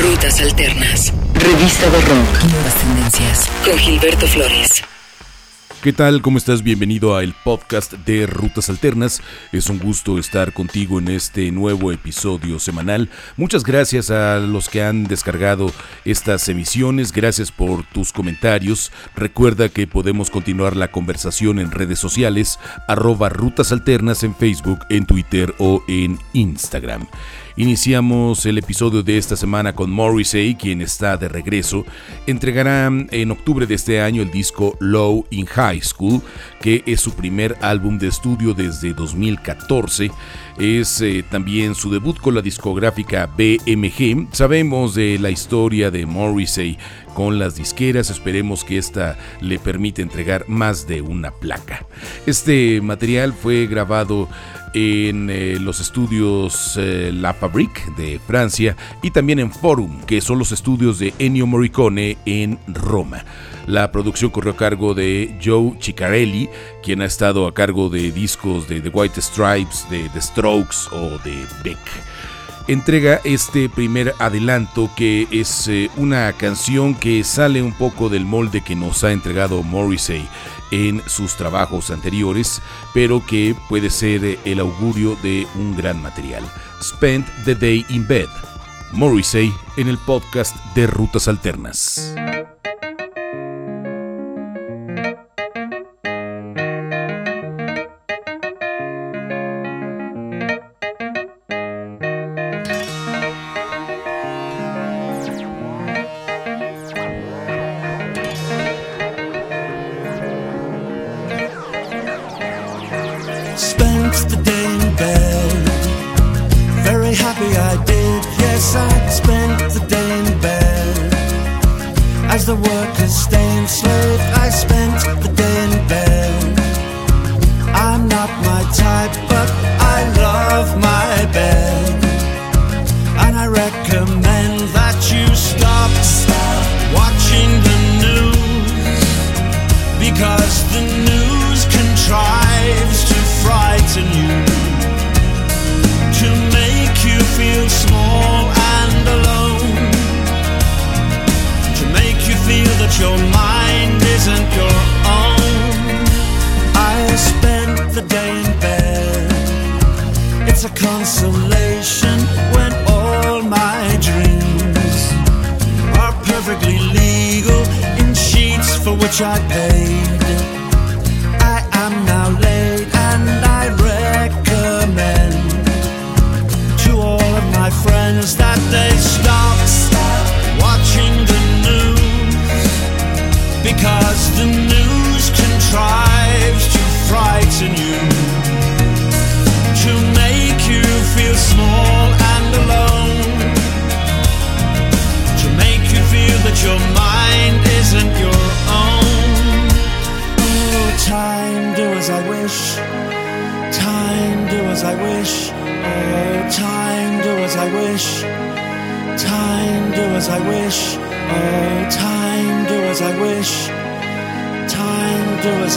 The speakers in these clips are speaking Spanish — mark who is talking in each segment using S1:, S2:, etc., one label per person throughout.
S1: Rutas Alternas. Revista de Rock. Nuevas tendencias. Con Gilberto Flores.
S2: ¿Qué tal? ¿Cómo estás? Bienvenido a el podcast de Rutas Alternas. Es un gusto estar contigo en este nuevo episodio semanal. Muchas gracias a los que han descargado estas emisiones. Gracias por tus comentarios. Recuerda que podemos continuar la conversación en redes sociales, arroba Rutas Alternas en Facebook, en Twitter o en Instagram. Iniciamos el episodio de esta semana con Morrissey, quien está de regreso. Entregará en octubre de este año el disco Low in High School, que es su primer álbum de estudio desde 2014. Es eh, también su debut con la discográfica BMG. Sabemos de la historia de Morrissey con las disqueras. Esperemos que esta le permita entregar más de una placa. Este material fue grabado en eh, los estudios eh, La Fabrique de Francia y también en Forum, que son los estudios de Ennio Morricone en Roma. La producción corrió a cargo de Joe Ciccarelli, quien ha estado a cargo de discos de The White Stripes, de The Strokes o de Beck entrega este primer adelanto que es eh, una canción que sale un poco del molde que nos ha entregado Morrissey en sus trabajos anteriores, pero que puede ser el augurio de un gran material. Spend the Day in Bed. Morrissey en el podcast de Rutas Alternas.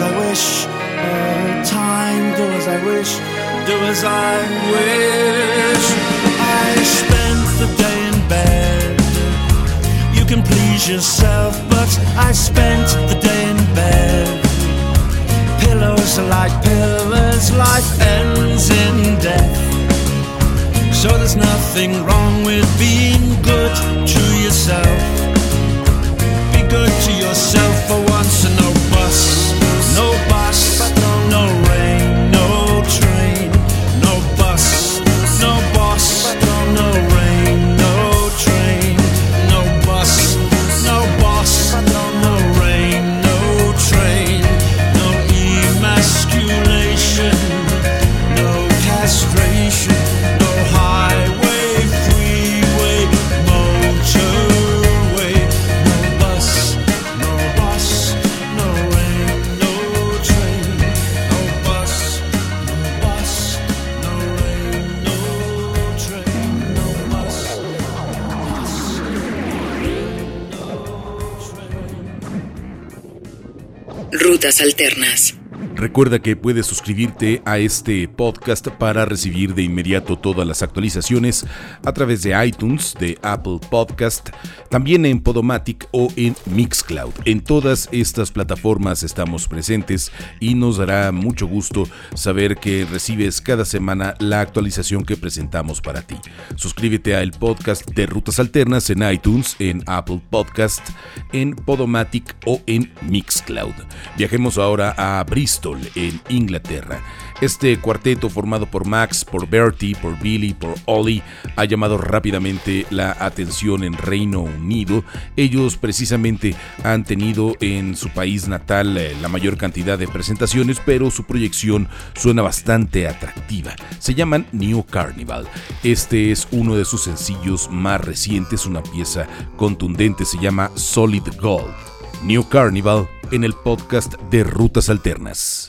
S3: as I wish. Oh, time, do as I wish. Do as I wish. I spent the day in bed. You can please yourself, but I spent the day in bed. Pillows are like pillars, life ends in death. So there's nothing wrong with being.
S1: Alternas.
S2: Recuerda que puedes suscribirte a este podcast para recibir de inmediato todas las actualizaciones a través de iTunes, de Apple Podcast, también en Podomatic o en Mixcloud. En todas estas plataformas estamos presentes y nos dará mucho gusto saber que recibes cada semana la actualización que presentamos para ti. Suscríbete al podcast de Rutas Alternas en iTunes, en Apple Podcast, en Podomatic o en Mixcloud. Viajemos ahora a Bristol, en Inglaterra. Este cuarteto formado por Max, por Bertie, por Billy, por Ollie ha llamado rápidamente la atención en Reino Unido. Ellos precisamente han tenido en su país natal eh, la mayor cantidad de presentaciones, pero su proyección suena bastante atractiva. Se llaman New Carnival. Este es uno de sus sencillos más recientes, una pieza contundente, se llama Solid Gold. New Carnival en el podcast de Rutas Alternas.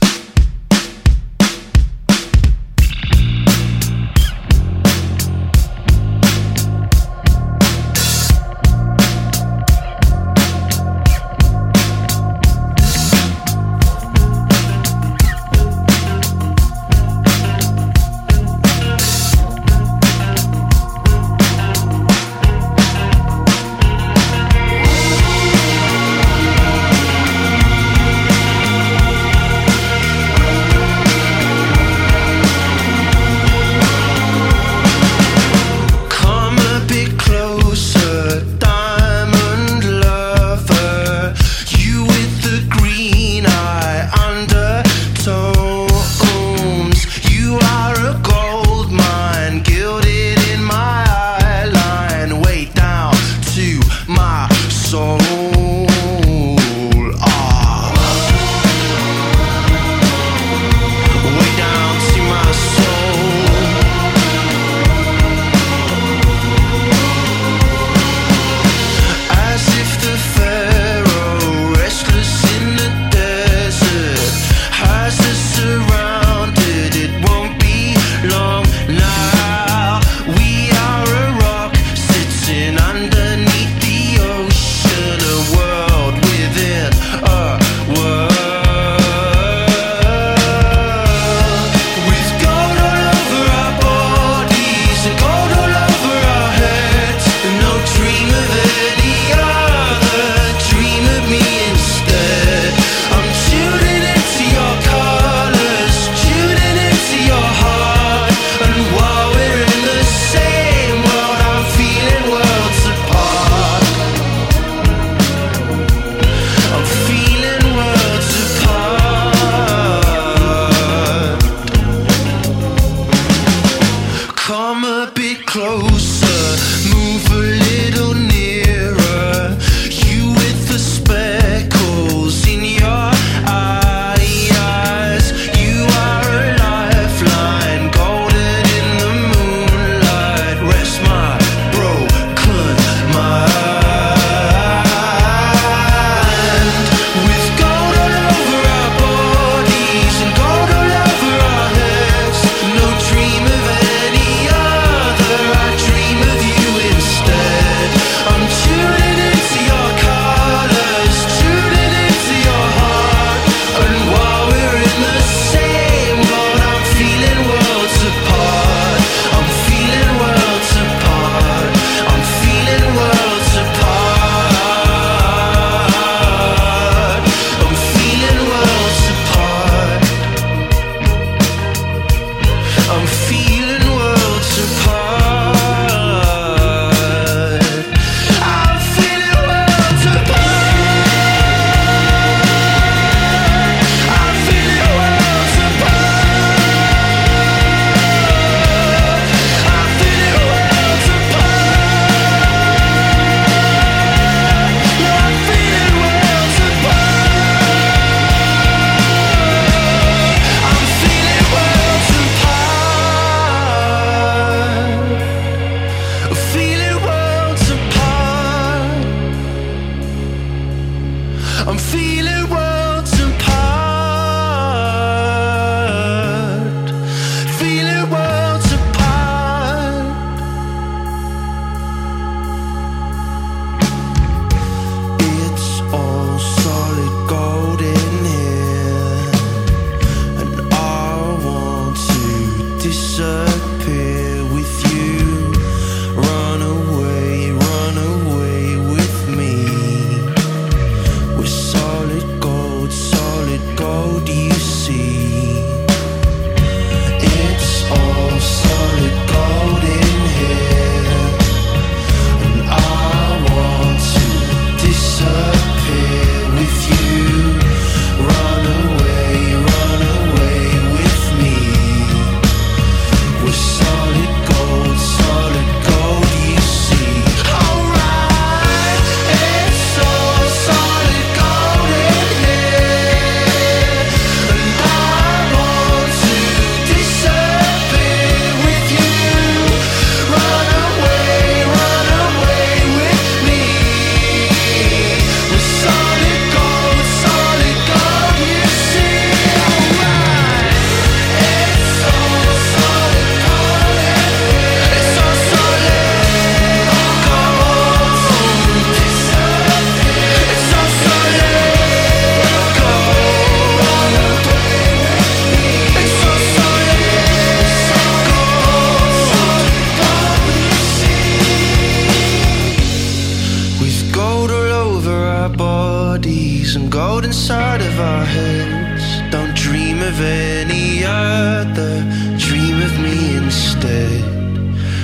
S4: Rings and gold inside of our heads. Don't dream of any other. Dream of me instead.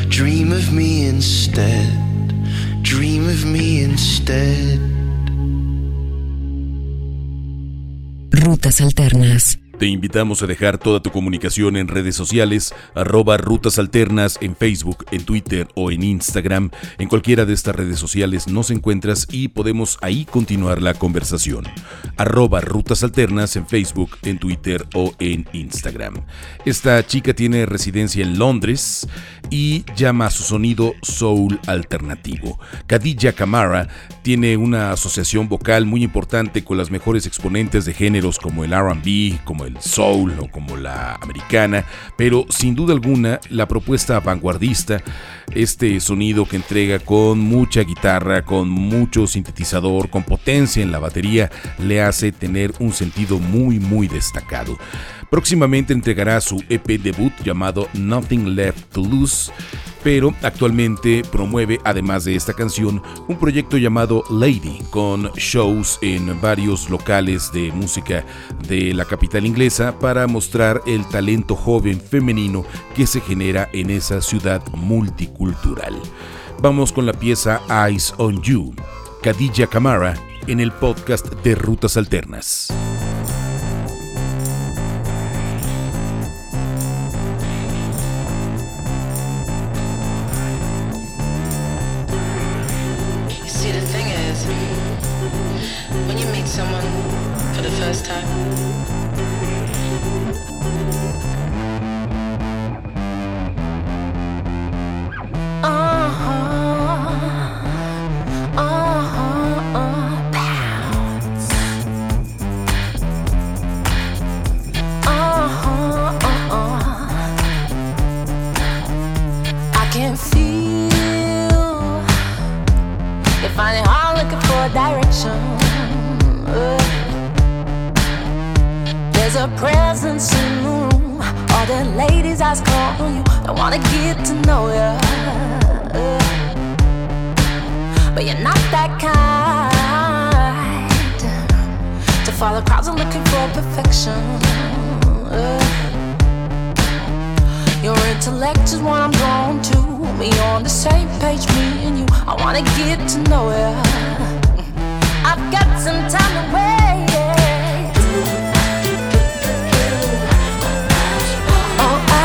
S4: Dream of me instead. Dream of me instead.
S1: Rutas alternas.
S2: Te invitamos a dejar toda tu comunicación en redes sociales, arroba Rutas Alternas en Facebook, en Twitter o en Instagram. En cualquiera de estas redes sociales nos encuentras y podemos ahí continuar la conversación. Arroba Rutas Alternas en Facebook, en Twitter o en Instagram. Esta chica tiene residencia en Londres y llama a su sonido soul alternativo. Khadija Kamara tiene una asociación vocal muy importante con las mejores exponentes de géneros como el RB, como el soul o como la americana, pero sin duda alguna la propuesta vanguardista, este sonido que entrega con mucha guitarra, con mucho sintetizador, con potencia en la batería, le hace tener un sentido muy muy destacado. Próximamente entregará su EP debut llamado Nothing Left to Lose, pero actualmente promueve, además de esta canción, un proyecto llamado Lady, con shows en varios locales de música de la capital inglesa para mostrar el talento joven femenino que se genera en esa ciudad multicultural. Vamos con la pieza Eyes on You, Khadija Kamara, en el podcast de Rutas Alternas.
S5: first time.
S6: these eyes call you. I wanna get to know ya. But you're not that kind to follow crowds and looking for perfection. Your intellect is what I'm drawn to. We on the same page, me and you. I wanna get to know ya. I've got some time to wait.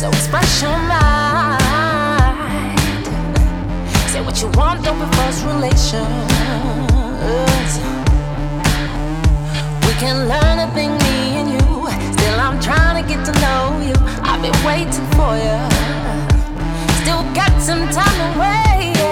S6: so express your mind. Say what you want, don't be forced relations. We can learn a thing, me and you. Still, I'm trying to get to know you. I've been waiting for you. Still got some time to wait.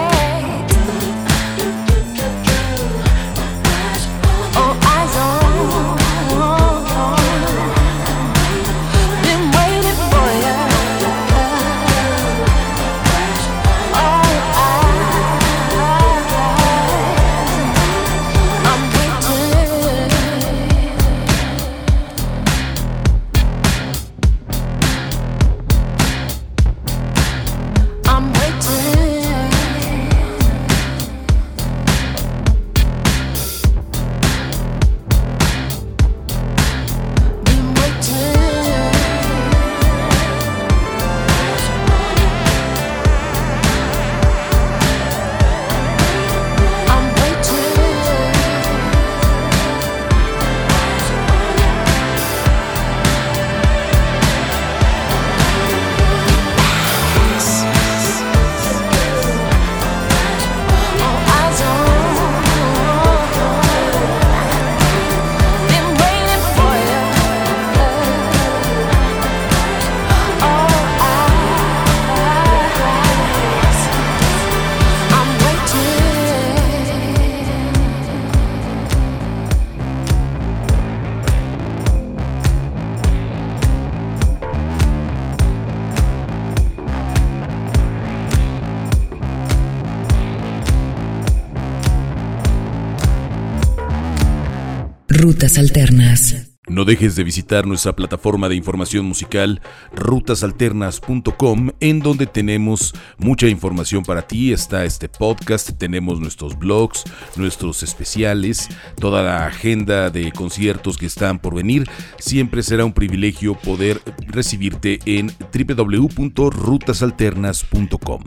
S2: No dejes de visitar nuestra plataforma de información musical rutasalternas.com en donde tenemos mucha información para ti. Está este podcast, tenemos nuestros blogs, nuestros especiales, toda la agenda de conciertos que están por venir. Siempre será un privilegio poder recibirte en www.rutasalternas.com.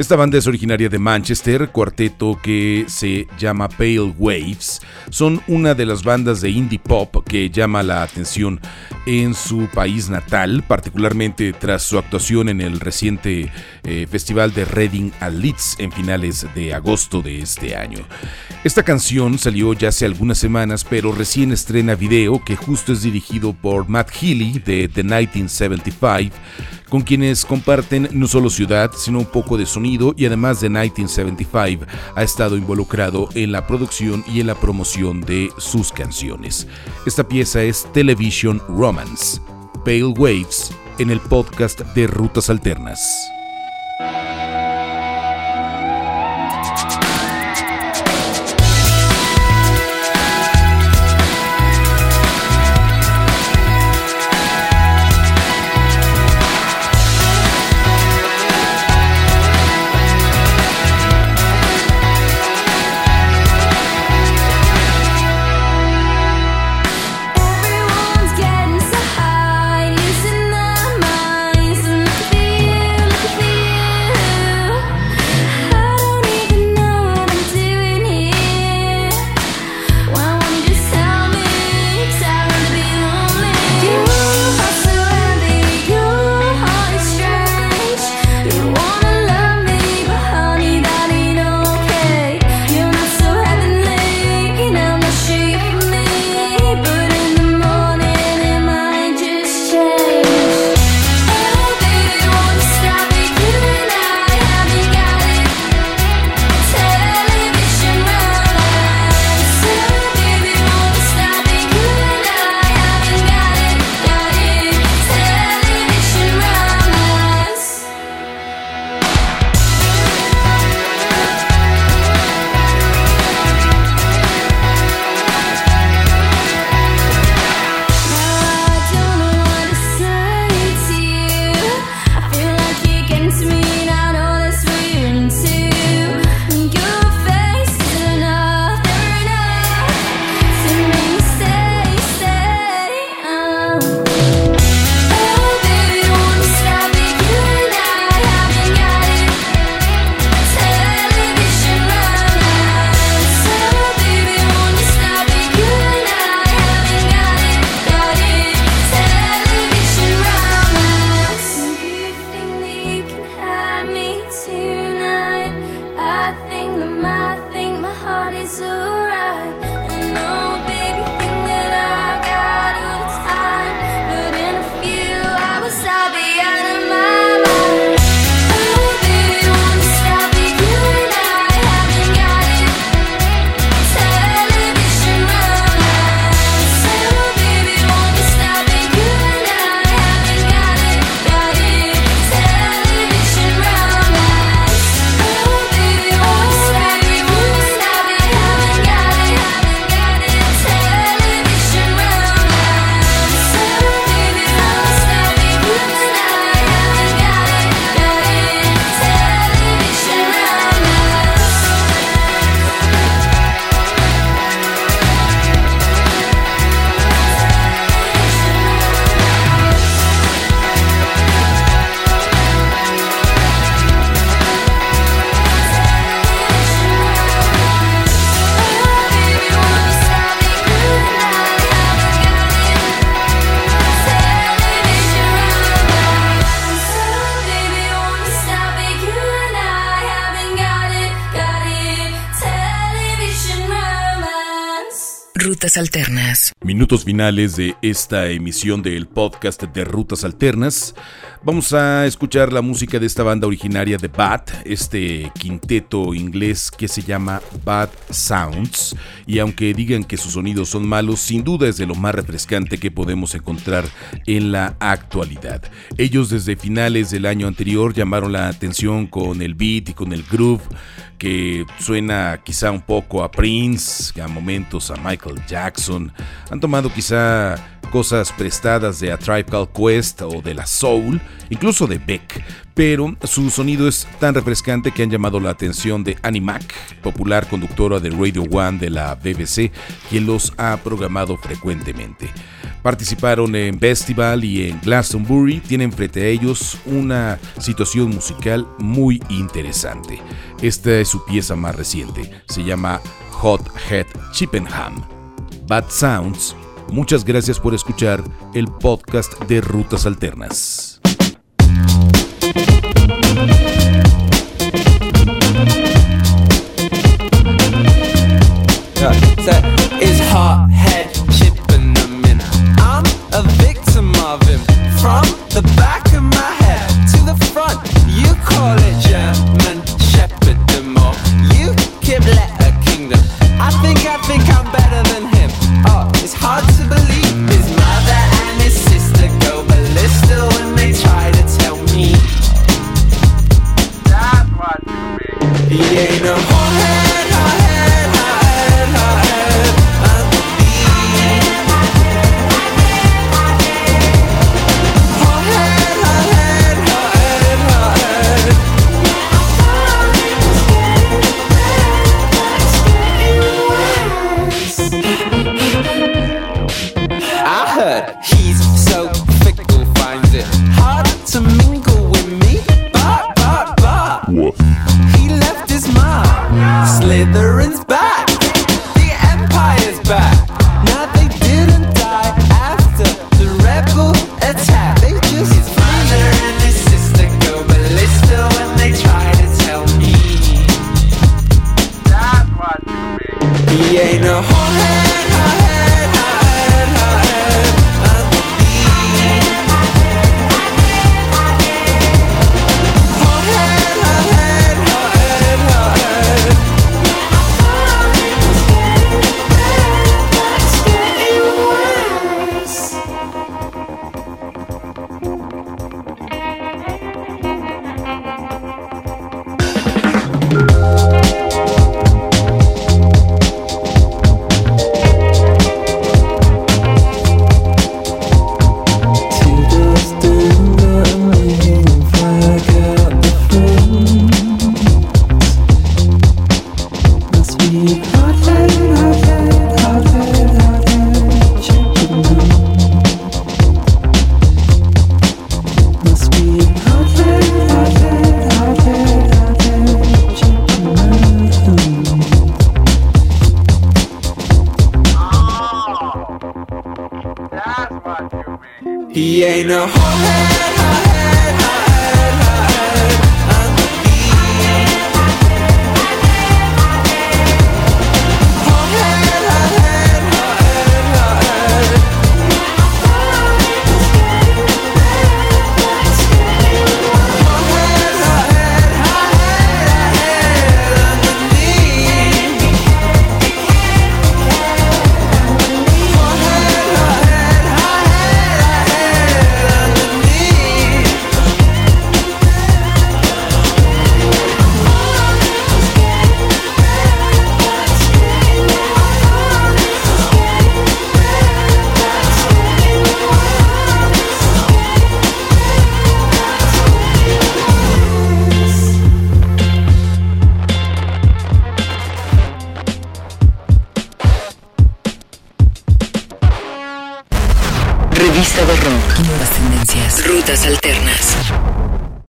S2: Esta banda es originaria de Manchester, cuarteto que se llama Pale Waves. Son una de las bandas de indie pop que llama la atención en su país natal, particularmente tras su actuación en el reciente eh, festival de Reading a Leeds en finales de agosto de este año. Esta canción salió ya hace algunas semanas, pero recién estrena video que justo es dirigido por Matt Healy de The 1975 con quienes comparten no solo ciudad, sino un poco de sonido y además de 1975 ha estado involucrado en la producción y en la promoción de sus canciones. Esta pieza es Television Romance, Pale Waves, en el podcast de Rutas Alternas.
S1: Alternas.
S2: Minutos finales de esta emisión del podcast de Rutas Alternas. Vamos a escuchar la música de esta banda originaria de Bat, este quinteto inglés que se llama Bad Sounds. Y aunque digan que sus sonidos son malos, sin duda es de lo más refrescante que podemos encontrar en la actualidad. Ellos desde finales del año anterior llamaron la atención con el beat y con el groove que suena quizá un poco a Prince, a momentos a Michael Jackson. Han tomado quizá cosas prestadas de A Tribe Quest o de la Soul, incluso de Beck, pero su sonido es tan refrescante que han llamado la atención de Annie Mac, popular conductora de Radio One de la BBC, quien los ha programado frecuentemente. Participaron en Festival y en Glastonbury, tienen frente a ellos una situación musical muy interesante. Esta es su pieza más reciente, se llama Hot Head Chippenham. Bad Sounds. Muchas gracias por escuchar el podcast de Rutas Alternas.
S7: from the back